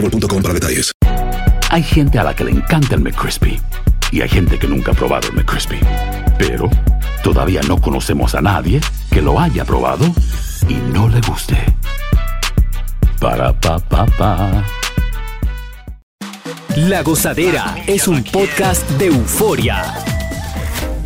para detalles. Hay gente a la que le encanta el McCrispy y hay gente que nunca ha probado el McCrispy. Pero todavía no conocemos a nadie que lo haya probado y no le guste. Para pa pa pa. La Gozadera es un podcast de euforia.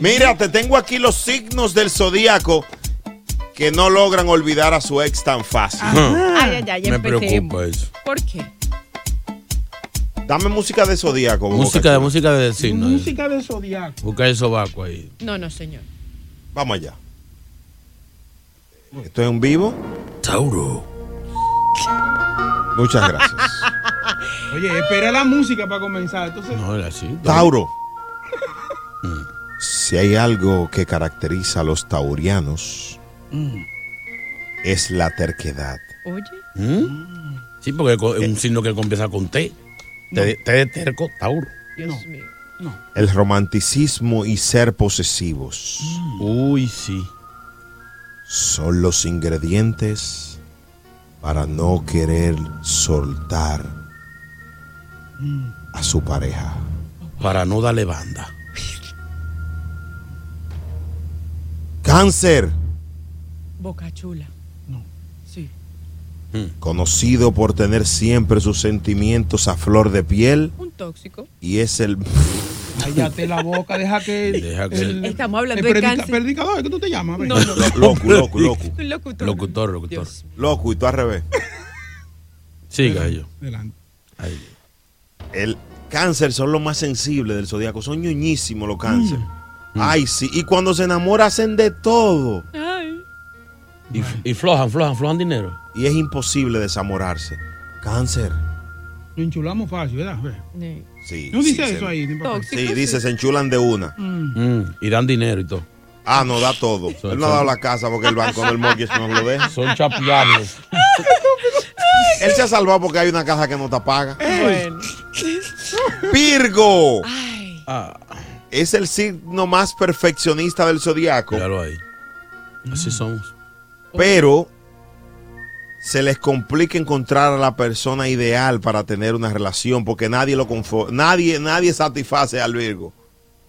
Mira, te tengo aquí los signos del zodíaco que no logran olvidar a su ex tan fácil. Ay, ay, ay, Me preocupa eso. ¿Por qué? Dame música de zodíaco. Música de música de signo. Música de zodiaco. Busca el sobaco ahí. No, no, señor. Vamos allá. Esto es un vivo. Tauro. Muchas gracias. Oye, espera la música para comenzar. Entonces, No, era así. Tauro. Si hay algo que caracteriza a los taurianos, es la terquedad. Oye. ¿Mm? Sí, porque es un signo que comienza con T. T, T de terco, Tauro. Dios mío. El romanticismo y ser posesivos Uy, sí. son los ingredientes para no querer soltar a su pareja. Para no darle banda. Cáncer, Boca chula. No. Sí. conocido por tener siempre sus sentimientos a flor de piel Un tóxico. y es el cállate la boca, deja que. Deja que- Estamos hablando el de predica- cáncer. predicador, ¿qué tú te llamas? No, no. loco, loco, loco, Un locutor. Locutor, locutor. Loco y tú al revés. Siga yo. Adelante. Ahí. El cáncer son los más sensibles del zodiaco, son ñoñísimos los cáncer. Ay, sí, y cuando se enamoran hacen de todo. Ay. Y, y flojan, flojan, flojan dinero. Y es imposible desamorarse. Cáncer. Lo enchulamos fácil, ¿verdad? Ve. Sí. Sí. No sí, dice se- eso ahí. ni papá. Tóxico. Sí, sí. dice, se enchulan de una. Mm, y dan dinero y todo. Ah, no, da todo. Son- Él no ha dado la casa porque el banco del mortgage no lo deja. Son chapeables. Él se ha salvado porque hay una casa que no te paga. Bueno. Virgo Ay. Ah, es el signo más perfeccionista del zodiaco, míralo ahí. Así somos. pero se les complica encontrar a la persona ideal para tener una relación porque nadie lo confo- nadie nadie satisface al Virgo.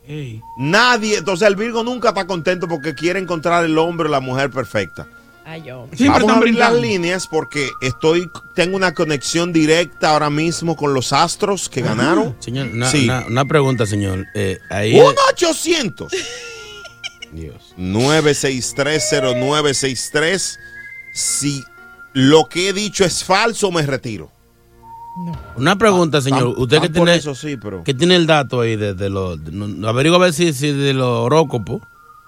Ey. Nadie, entonces el Virgo nunca está contento porque quiere encontrar el hombre o la mujer perfecta. Ay, hombre. Siempre Vamos a abrir las líneas porque estoy tengo una conexión directa ahora mismo con los astros que ganaron. Señor, una, Sí. una- una pregunta, señor. Eh, ahí. 1 800 Dios. 9630963 Si lo que he dicho es falso, me retiro. Una pregunta, señor. Tan- Usted que tan por tiene, eso sí, pero que tiene el dato ahí de, de los. de- averigua a ver si, si de los horóscopos.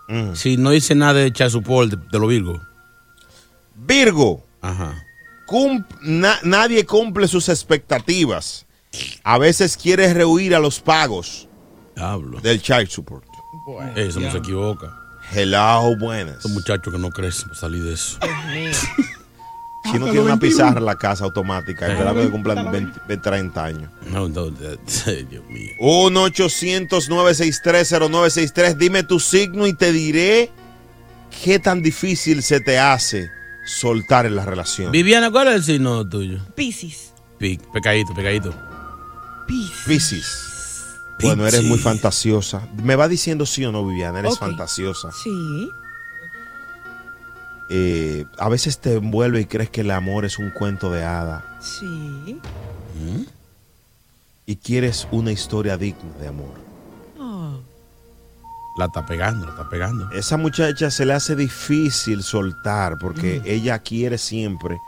Mm. Si no dice nada de Chasupol, de, de los Virgos. Virgo, Ajá. cum- na- nadie cumple sus expectativas. A veces quiere rehuir a los pagos Hablo. del child support. Eso no se equivoca. Hello, buenas. Estos muchachos que no crecen para salir de eso. Chino Hasta tiene una 21. pizarra en la casa automática. Esperando que cumplan los 20, 20, 30 años. No, no, Dios mío. 1-800-963-0963. Dime tu signo y te diré qué tan difícil se te hace soltar en la relación. Viviana, ¿cuál es el signo tuyo? Piscis. Pi- pecadito, pecadito. Piscis. Bueno, eres muy fantasiosa. Me va diciendo sí o no, Viviana. Eres fantasiosa. Sí. Eh, a veces te envuelve y crees que el amor es un cuento de hada. Sí. Y quieres una historia digna de amor. La está pegando, la está pegando. Esa muchacha se le hace difícil soltar porque ella quiere siempre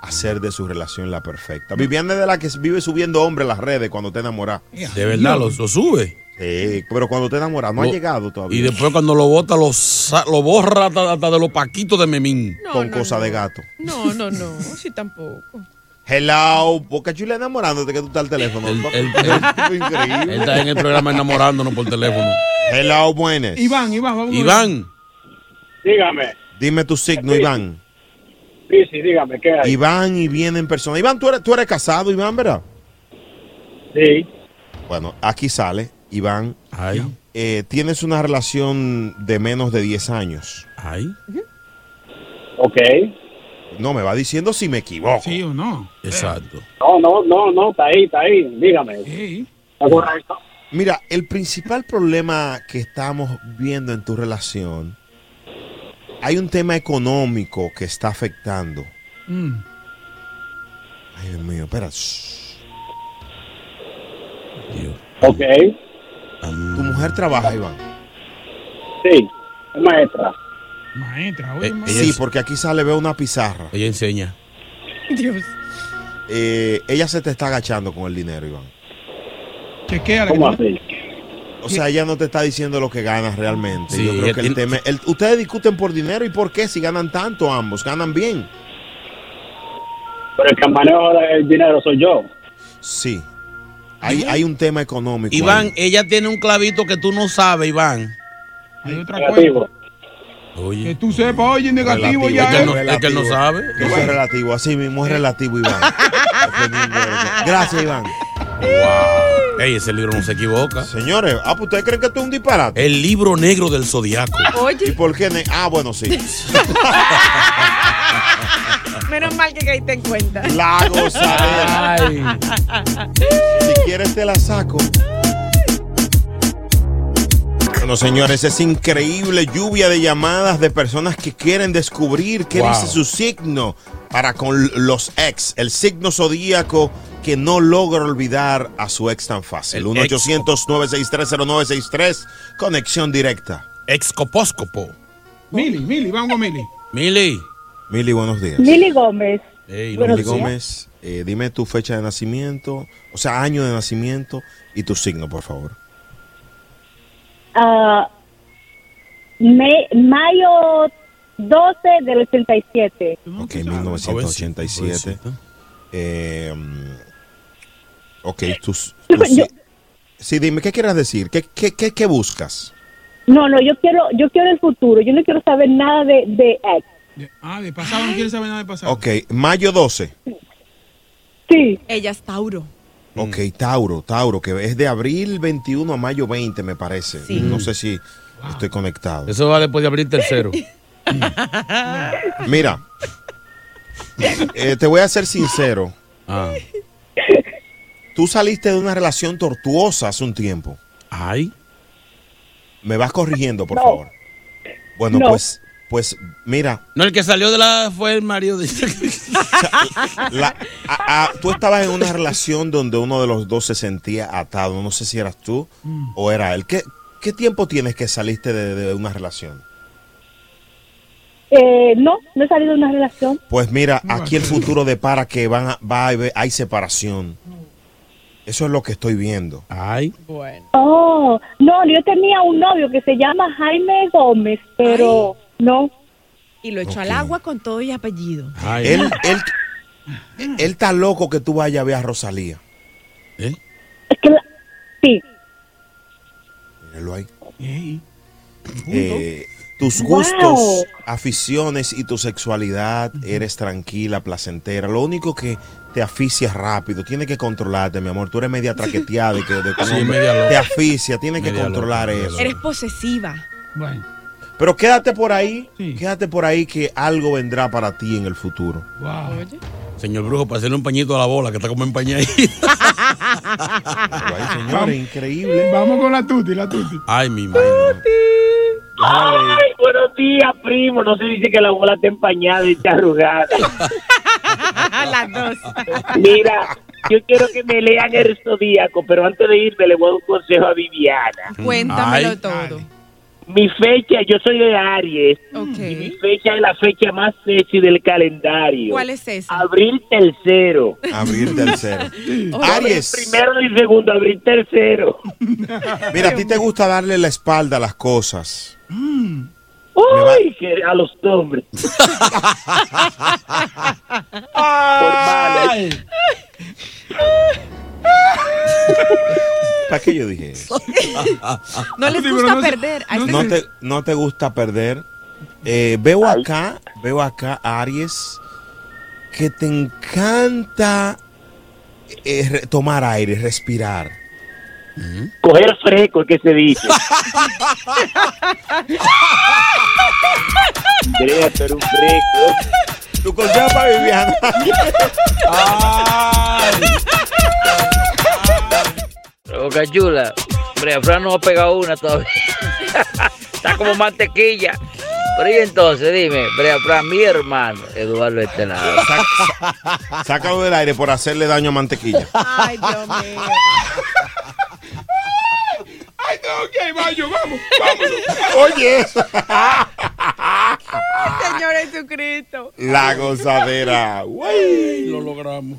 hacer de su relación la perfecta. Viviana es de la que vive subiendo hombre en las redes cuando te enamoras. De verdad, lo, lo sube. Sí, pero cuando te enamoras no ha llegado todavía. Y después cuando lo bota, lo, borra hasta, hasta de los paquitos de Memín. No, con no, cosa no. de gato. No, no, no. Sí, tampoco. Hello, Boca Chula enamorándote que tú estás al teléfono. Él, él- Tipo él increíble. está en el programa enamorándonos por teléfono. Hello, buenas. Iván, Iván, vamos a ver. Iván, Dígame. Dime tu signo, Iván. Sí, sí, dígame, ¿qué hay? Iván y viene en persona. Iván, tú eres, tú eres casado, Iván, ¿verdad? Sí. Bueno, aquí sale, Iván. ay, Eh, tienes una relación de menos de 10 años. ay, Ok. No, me va diciendo si me equivoco. ¿Sí o no? exacto. No, no, no, no, está ahí, está ahí. Dígame. Sí. ¿Está correcto? Mira, el principal problema que estamos viendo en tu relación, hay un tema económico que está afectando. Mm. Ay, Dios mío, espera. Dios. Ok. Tu mujer trabaja, Iván. Sí. Es maestra. Maestra, oye, Eh, maestra. Sí, porque aquí sale, veo una pizarra. Ella enseña. Dios. Eh, ella se te está agachando con el dinero, Iván. Chequea ¿Cómo así? O sea, ella no te está diciendo lo que ganas realmente. Sí, Yo creo que el tema. el- ustedes discuten por dinero y por qué si ganan tanto ambos, ganan bien. Pero el que maneja el dinero soy yo. Sí. Hay, hay un tema económico. Iván, ahí. ella tiene un clavito que tú no sabes, Iván. Hay otra Negativo. Cosa. Que Oye, tú sepas, oye, negativo Relativo, ya es que es. no, es que él no sabe. Eso es relativo, así mismo es relativo, Iván. Gracias, Iván. Wow. Ey, ese libro no se equivoca. Señores, ah, pues ustedes creen que esto es un disparate. El libro negro del zodiaco. ¿Y Oye, por qué? ne- Ah, bueno, sí. menos mal que caíste en cuenta. La gozadera. Ay. Si quieres te la saco. Bueno, señores, es increíble lluvia de llamadas de personas que quieren descubrir qué Wow. dice su signo para con los ex, el signo zodíaco que no logra olvidar a su ex tan fácil. El 1-800-963-0963, conexión directa. Excopóscopo. Mili, Mili, vamos Mili. Mili. Mili, buenos días. Lili Gómez. Ey, Buenos Mili días. Gómez, eh, dime tu fecha de nacimiento, o sea, año de nacimiento y tu signo, por favor. Ah, me- mayo 12 del 87. Ok, 1987. Jovencito. Eh, ok, tus... tus- Yo- sí, dime, ¿qué quieres decir? ¿Qué, qué, qué, qué buscas? No, no, yo quiero, yo quiero el futuro. Yo no quiero saber nada de, de ex. De- ah, de pasado, no quieres saber nada de pasado. Ok, mayo 12. Sí, Ella es Tauro. Ok, Tauro, Tauro, que es de abril 21 a mayo 20, me parece. Sí. No sé si estoy conectado. Eso va después de abrir tercero. Mira, eh, te voy a ser sincero. Ah. Tú saliste de una relación tortuosa hace un tiempo. Ay. Me vas corrigiendo, por No. favor. Bueno, No. pues, pues, mira, No, el que salió de la fue el marido de la- a- a- tú estabas en una relación donde uno de los dos se sentía atado. No sé si eras tú o era él. ¿Qué, qué tiempo tienes que saliste de, de una relación? eh, no, no he salido de una relación. Pues mira, No, aquí el futuro depara que van a- va a haber- hay separación. Eso es lo que estoy viendo. Ay. Bueno. Oh, no, yo tenía un novio que se llama Jaime Gómez, pero no. Y lo echó al agua con todo y apellido. Ay. Él, él, él está loco que tú vayas a ver a Rosalía. ¿Eh? Es que la- sí, Míralo ahí. Eh, tus Wow. gustos, aficiones y tu sexualidad, eres tranquila, placentera. Lo único que te asfixia rápido, tienes que controlarte, mi amor. Tú eres media traqueteada y que de tu Sí, media te asfixia, tienes que controlar loca, eso. Eres posesiva. Bueno, Pero quédate por ahí, Sí. quédate por ahí que algo vendrá para ti en el futuro. wow. Señor Brujo, para hacerle un pañito a la bola, que está como empañadita. Ay, señores, increíble. Vamos con la tuti, la tuti. Ay, mi madre. Ay, buenos días, primo. No se dice que la bola está empañada y está arrugada. Las dos. Mira, yo quiero que me lean el zodíaco, pero antes de irme le voy a dar un consejo a Viviana. Cuéntamelo Ay. todo. Mi fecha, yo soy de Aries. Ok. Y mi fecha es la fecha más sexy del calendario. ¿Cuál es esa? Abril tercero. Abrir tercero. Aries. Primero y segundo, abril tercero. Mira, a ti te gusta darle la espalda a las cosas. Uy, que a los hombres. Por. ¿Para qué yo dije eso? No les gusta perder. No este- te, no te gusta perder. Eh, veo acá, veo acá, Aries, que te encanta eh, tomar aire, respirar. Coger fresco, es que se dice. Tú eres un fresco. Tu consejo para Viviana. Boca chula. Brea Fran no ha pegado una todavía. Está como mantequilla. Pero y entonces, dime, Brea Fran, mi hermano, Eduardo este lado. Sácalo del aire por hacerle daño a mantequilla. Ay, Dios mío. Ay, no, ok, vaya, vamos, vámonos. Oye, eso. Señor Jesucristo. la gozadera. Güey. Lo logramos.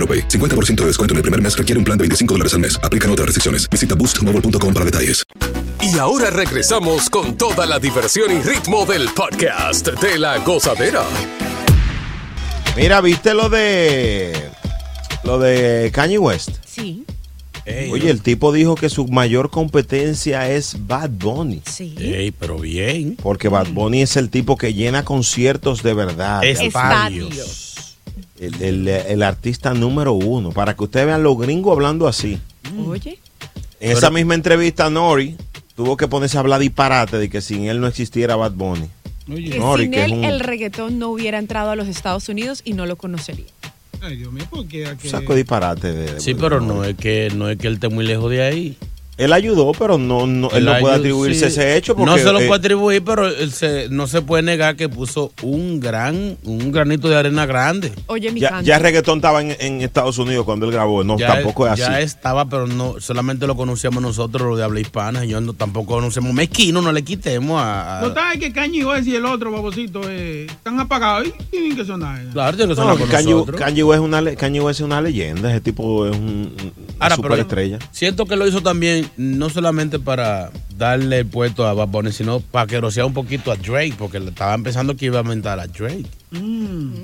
AroPay. 50% de descuento en el primer mes requiere un plan de 25 dólares al mes. Aplican otras restricciones. Visita boostmobile.com para detalles. Y ahora regresamos con toda la diversión y ritmo del podcast de la gozadera. Mira, ¿viste lo de lo de Kanye West? Sí. Oye, el tipo dijo que su mayor competencia es Bad Bunny. Sí. Ey, pero bien. Porque Bad Bunny es el tipo que llena conciertos de verdad. Estadios. El, el- el artista número uno. Para que ustedes vean los gringos hablando así. Oye. En esa misma entrevista, Nori tuvo que ponerse a hablar disparate de que sin él no existiera Bad Bunny. Que Nori, sin que él un- el reggaetón no hubiera entrado a los Estados Unidos y no lo conocería. Ay, Dios mío, ¿por qué? ¿A qué? saco disparate de, de- Sí, pero no es que no es que él esté muy lejos de ahí. Él ayudó, pero no, no él no puede atribuirse sí. ese hecho porque no se lo eh, puede atribuir, pero él se- no se puede negar que puso un gran, un granito de arena grande. Oye, mi ya, canto. ya reggaetón estaba en, en Estados Unidos cuando él grabó. No, ya, tampoco es así. Ya estaba, pero no solamente lo conocíamos nosotros, los de habla hispana. Yo no, tampoco conocemos mezquino, no le quitemos a. a- Total, es que Kanye West y el otro babosito eh, están apagados y tienen que sonar. Claro, que No, sonar con Kanye, West es una, le- Kanye West es una leyenda. Ese tipo es un- Ahora, pero siento que lo hizo también no solamente para darle el puesto a Bad Bunny, sino para que rociara un poquito a Drake, porque le estaba empezando que iba a aumentar a Drake,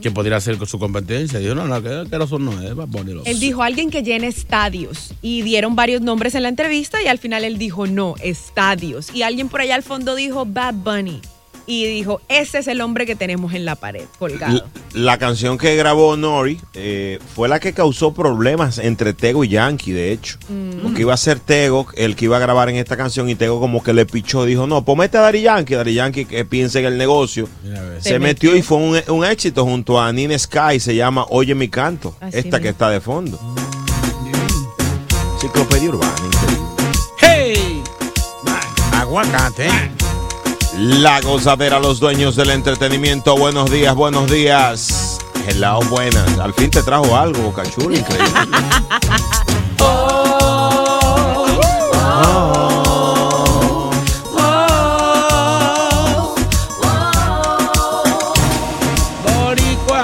que podría ser con su competencia. Dijo, no, no, que, que eso no es Bad Bunny. lo- Él dijo alguien que llene estadios y dieron varios nombres en la entrevista y al final él dijo no, estadios. Y alguien por allá al fondo dijo Bad Bunny y dijo ese es el hombre que tenemos en la pared colgado. La, la canción que grabó Nori eh, fue la que causó problemas entre Tego y Yankee, de hecho. Mm. Porque iba a ser Tego el que iba a grabar en esta canción y Tego como que le pichó, dijo, no, ponete a Dari Yankee, Dari Yankee que piense en el negocio. Se, metió, metió. y fue un, un éxito junto a Nina Sky, se llama Oye mi canto, Así esta que está de fondo. Enciclopedia urbana, increíble. ¡Hey! Aguacate. La gozadera, los dueños del entretenimiento. Buenos días, buenos días. Hello, buenas. Al fin te trajo algo, Boca Chula, increíble. Boricua.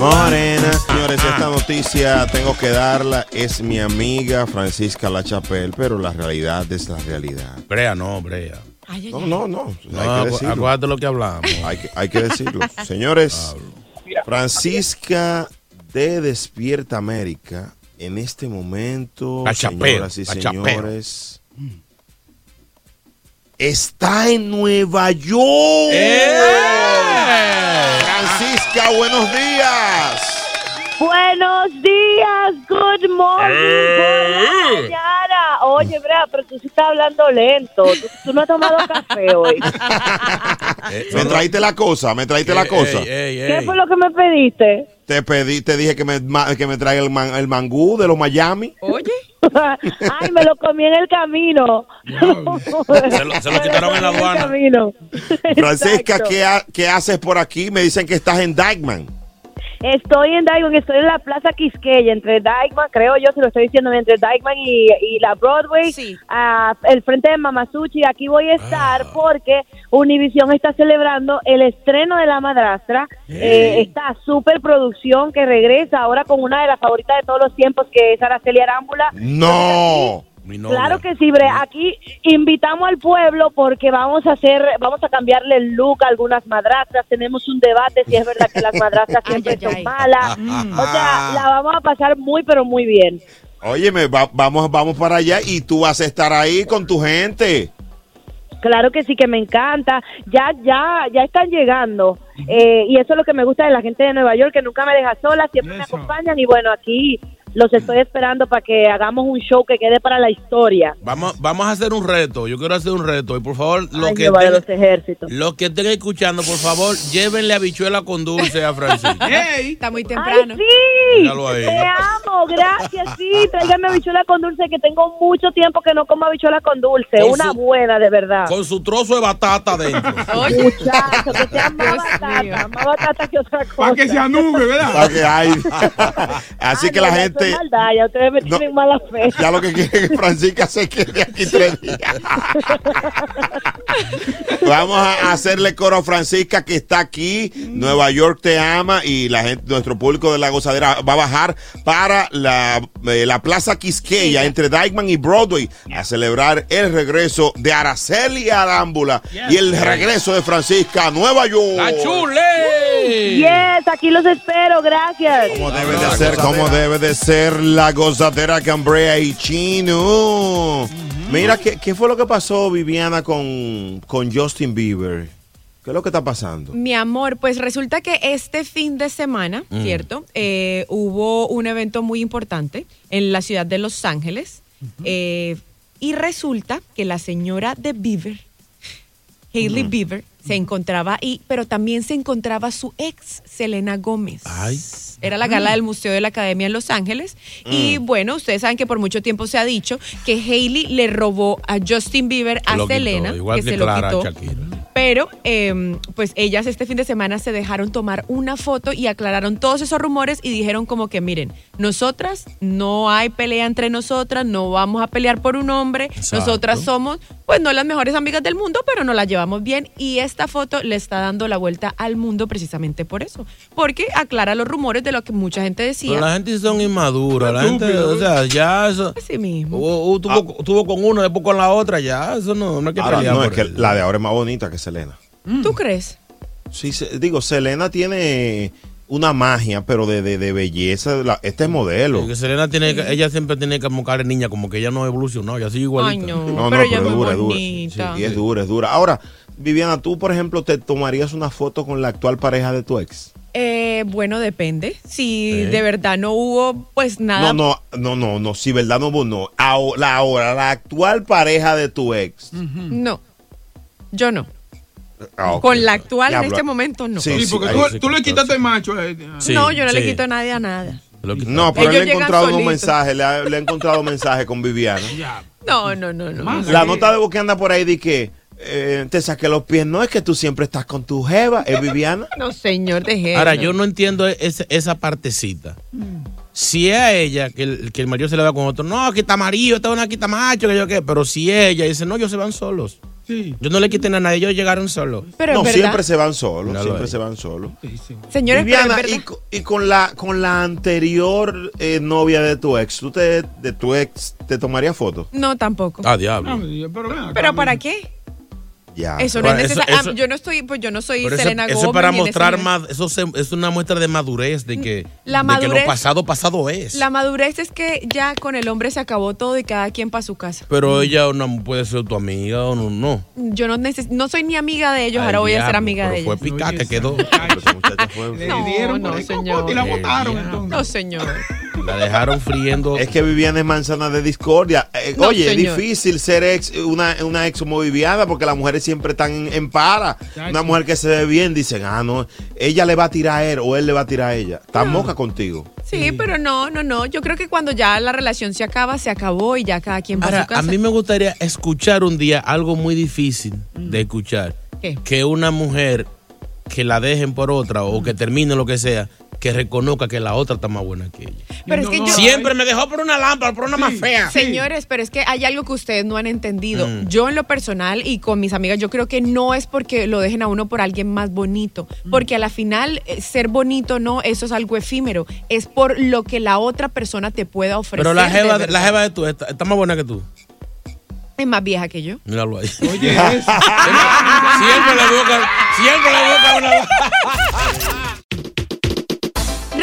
Morena. Señores, esta noticia tengo que darla. Es mi amiga Francisca La Chapelle, pero la realidad es la realidad. Brea, no, Brea. No, no, no. No, Hay que decirlo. acuérdate lo que hablamos. Hay que, hay que decirlo. Señores, Francisca de Despierta América, en este momento, señoras y señores, está en Nueva York. Francisca, buenos días. Buenos días, good morning, Eh. por la mañana. Oye, Brea, pero tú sí estás hablando lento. Tú, tú no has tomado café hoy. Me traíste la cosa, me traíste la cosa. ¿Qué fue lo que me pediste? Te pedí, te dije que me, ma- que me traiga el, man- el mangú de los Miami. Oye. Ay, me lo comí en el camino. Se lo, se lo quitaron en la En el aduana. camino. Francisca, Exacto. ¿qué, ha- qué haces por aquí? Me dicen que estás en Dykeman. Estoy en Dykeman, estoy en la Plaza Quisqueya, entre Dykeman, creo yo, si lo estoy diciendo, entre Dykeman y, y la Broadway, a- el frente de Mamasuchi. Aquí voy a estar Ah. porque Univision está celebrando el estreno de La Madrastra. Eh, esta superproducción que regresa ahora con una de las favoritas de todos los tiempos, que es Araceli Arámbula. No. Claro que sí, Bre. Aquí invitamos al pueblo porque vamos a hacer, vamos a cambiarle el look a algunas madrastras. Tenemos un debate si es verdad que las madrastras siempre son malas. O sea, la vamos a pasar muy, pero muy bien. Óyeme, va- vamos, vamos para allá y tú vas a estar ahí con tu gente. Claro que sí, que me encanta. Ya, ya, ya están llegando. Eh, y eso es lo que me gusta de la gente de Nueva York, que nunca me deja sola, siempre me acompañan. Y bueno, aquí los estoy esperando para que hagamos un show que quede para la historia. Vamos, vamos a hacer un reto. Yo quiero hacer un reto. Y por favor, los Ay, que, estén, los ejércitos. los que estén escuchando, por favor, llévenle habichuela con dulce a Francisco. Está muy temprano. ¡Ay, sí! Míralo ahí. Te amo, gracias, sí. Tráigame habichuela con dulce, que tengo mucho tiempo que no como habichuela con dulce. Con Una su- buena, de verdad. Con su trozo de batata dentro. Muchacho, que sea más batata, más batata que otra cosa. Para que se ¿verdad? Para que hay- Así que la ya gente, eso es maldad, ya ustedes me tienen mala fe. ya lo que quiere es que Francisca se quede aquí tres días. Vamos a hacerle coro a Francisca que está aquí. Nueva York te ama y la gente, nuestro público de la gozadera va a bajar para la, eh, la Plaza Quisqueya entre Dykeman y Broadway a celebrar el regreso de Araceli Arámbula y el regreso de Francisca a Nueva York. ¡La chule! Yes, aquí los espero, gracias. Como debe de ser, como debe de ser la gozadera Cambrea y Chino. Mira, ¿qué, qué fue lo que pasó, Viviana, con, con Justin Bieber? ¿Qué es lo que está pasando? Mi amor, pues resulta que este fin de semana, Mm. ¿cierto? Eh, hubo un evento muy importante en la ciudad de Los Ángeles. eh, y resulta que la señora de Bieber, Hailey Ujú. Bieber, se encontraba ahí, pero también se encontraba su ex, Selena Gómez. Era la gala del Museo de la Academia en Los Ángeles. Y Mm. bueno, ustedes saben que por mucho tiempo se ha dicho que Hailey le robó a Justin Bieber a quitó, Selena, igual que, que se lo quitó. Shakira. Pero, eh, pues ellas este fin de semana se dejaron tomar una foto y aclararon todos esos rumores y dijeron como que, miren, nosotras no hay pelea entre nosotras, no vamos a pelear por un hombre, Exacto. nosotras somos pues no las mejores amigas del mundo, pero nos las llevamos bien. Y esta foto le está dando la vuelta al mundo precisamente por eso. Porque aclara los rumores de lo que mucha gente decía. Pero la gente son inmadura. La gente, o sea, ya eso. Así mismo. o- o tuvo, tuvo con uno, después con la otra, ya. Eso no, no hay que Ahora, pelear. no, es que la de ahora es más bonita que Selena. ¿Tú crees? Sí, se- digo, Selena tiene una magia, pero de, de, de belleza. la- este es modelo. Que Selena tiene que- ella siempre tiene que como cara de niña, como que ella no evolucionó, ella sigue igualita. Ay, no. No, pero no, es muy dura, es dura. bonita. Sí, es dura, es dura. Ahora, Viviana, tú, por ejemplo, te tomarías una foto con la actual pareja de tu ex. Eh, bueno, depende. Si ¿Eh? de verdad no hubo, pues nada. No, no, no, no, no, si verdad no, no. Aho- La ahora, la actual pareja de tu ex. No. Yo no. Ah. Con la actual en este momento no. Sí, porque tú, tú le quitaste el macho. eh. no, yo no le quito a nadie a nada. No, pero Ellos le he encontrado unos solitos. mensajes, le, ha- le he encontrado mensajes con Viviana. No, no, no, no. La nota de voz que anda por ahí de que eh, te saqué los pies, no es que tú siempre estás con tu jeva, es Viviana. No, señor, deje. Ahora, eso. yo no entiendo esa, esa partecita. Si es a ella que el, que el marido se le va con otro, no, quita marido, esta es una quita macho, que yo qué. Pero si ella dice, no, ellos se van solos. Yo no le quité a nadie, ellos llegaron solos. Pero no, siempre se van solos, siempre se van solos. Señores, Viviana, y, co- y con la con la anterior eh, novia de tu ex, ¿tú te, de tu ex te tomarías foto? No, tampoco. Ah, diablo. Pero, ven acá, ¿Pero para qué? Ya. Eso no es eso- necesario. eso- Ah, yo no estoy, pues yo no soy eso, Selena eso Gómez. es para mostrar más, eso se- es una muestra de madurez, de que, La de que lo madurez- pasado, pasado es. La madurez es que ya con el hombre se acabó todo y cada quien para su casa. Pero ella no puede ser tu amiga o no. no. Yo no neces no soy ni amiga de ellos, ahora voy a ser amiga pero de fue ellos. pica que quedó. No, dieron no, señor. cocote y la botaron, entonces. No, señor. La dejaron friendo. Es que Viviana es manzana de discordia. Eh, No, Oye, señor. es difícil ser ex, una, una ex como Viviana porque las mujeres siempre están en, en para. Una mujer que se ve bien, dicen, ah, no, ella le va a tirar a él o él le va a tirar a ella. Está moca contigo. Sí, pero no, no, no. Yo creo que cuando ya la relación se acaba, se acabó y ya cada quien va a su casa. a mí me gustaría escuchar un día algo muy difícil de escuchar. ¿Qué? Que una mujer que la dejen por otra o que termine lo que sea, que reconozca que la otra está más buena que ella. Pero es que yo- Siempre me dejó por una lámpara, por una más fea. Señores, pero es que hay algo que ustedes no han entendido. Mm. Yo en lo personal y con mis amigas, yo creo que no es porque lo dejen a uno por alguien más bonito, porque a la final eh, ser bonito no, eso es algo efímero, es por lo que la otra persona te pueda ofrecer. Pero la jeva, de, la jeva de tú está, está más buena que tú. es más vieja que yo. Míralo ahí. Oye, siempre le busca, siempre le busca una.